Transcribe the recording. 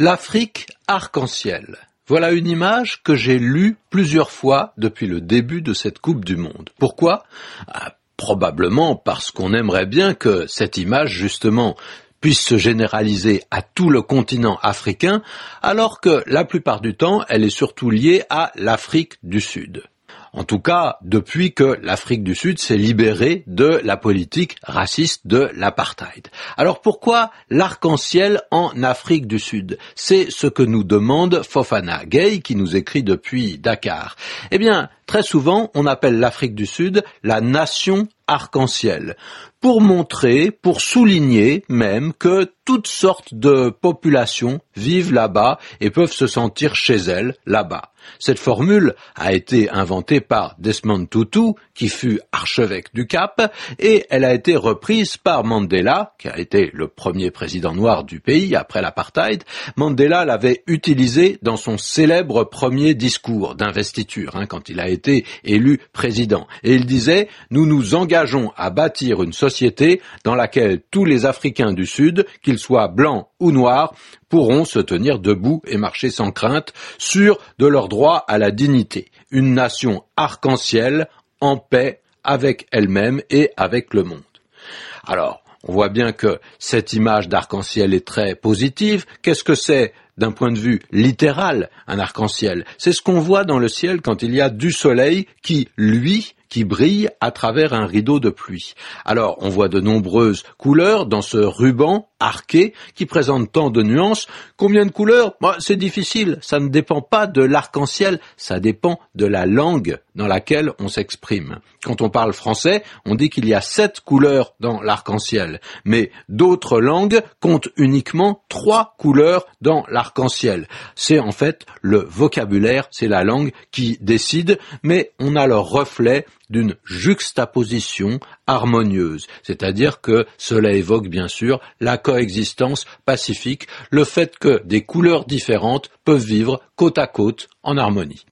L'Afrique arc-en-ciel. Voilà une image que j'ai lue plusieurs fois depuis le début de cette Coupe du Monde. Pourquoi? Ah, Probablement parce qu'on aimerait bien que cette image, justement, puisse se généraliser à tout le continent africain, alors que la plupart du temps, elle est surtout liée à l'Afrique du Sud. En tout cas, depuis que l'Afrique du Sud s'est libérée de la politique raciste de l'apartheid. Alors pourquoi l'arc-en-ciel en Afrique du Sud? C'est ce que nous demande Fofana Gay qui nous écrit depuis Dakar. Eh bien, très souvent, on appelle l'Afrique du Sud la nation arc-en-ciel pour montrer, pour souligner même que toutes sortes de populations vivent là-bas et peuvent se sentir chez elles là-bas. Cette formule a été inventée par Desmond Tutu, qui fut archevêque du Cap, et elle a été reprise par Mandela, qui a été le premier président noir du pays après l'apartheid. Mandela l'avait utilisée dans son célèbre premier discours d'investiture, hein, quand il a été élu président. Et il disait, nous nous engageons à bâtir une société dans laquelle tous les Africains du Sud, qu'ils soient blancs ou noirs, pourront se tenir debout et marcher sans crainte, sûrs de leur droit à la dignité. Une nation arc-en-ciel, en paix avec elle-même et avec le monde. Alors, on voit bien que cette image d'arc-en-ciel est très positive. Qu'est-ce que c'est d'un point de vue littéral un arc-en-ciel? C'est ce qu'on voit dans le ciel quand il y a du soleil qui, lui, qui brille à travers un rideau de pluie. Alors, on voit de nombreuses couleurs dans ce ruban arqué qui présente tant de nuances. Combien de couleurs? C'est difficile, ça ne dépend pas de l'arc-en-ciel, ça dépend de la langue dans laquelle on s'exprime. Quand on parle français, on dit qu'il y a sept couleurs dans l'arc-en-ciel, mais d'autres langues comptent uniquement trois couleurs dans l'arc-en-ciel. C'est en fait le vocabulaire, c'est la langue qui décide, mais on a le reflet d'une juxtaposition harmonieuse, c'est-à-dire que cela évoque bien sûr la coexistence pacifique, le fait que des couleurs différentes peuvent vivre côte à côte en harmonie.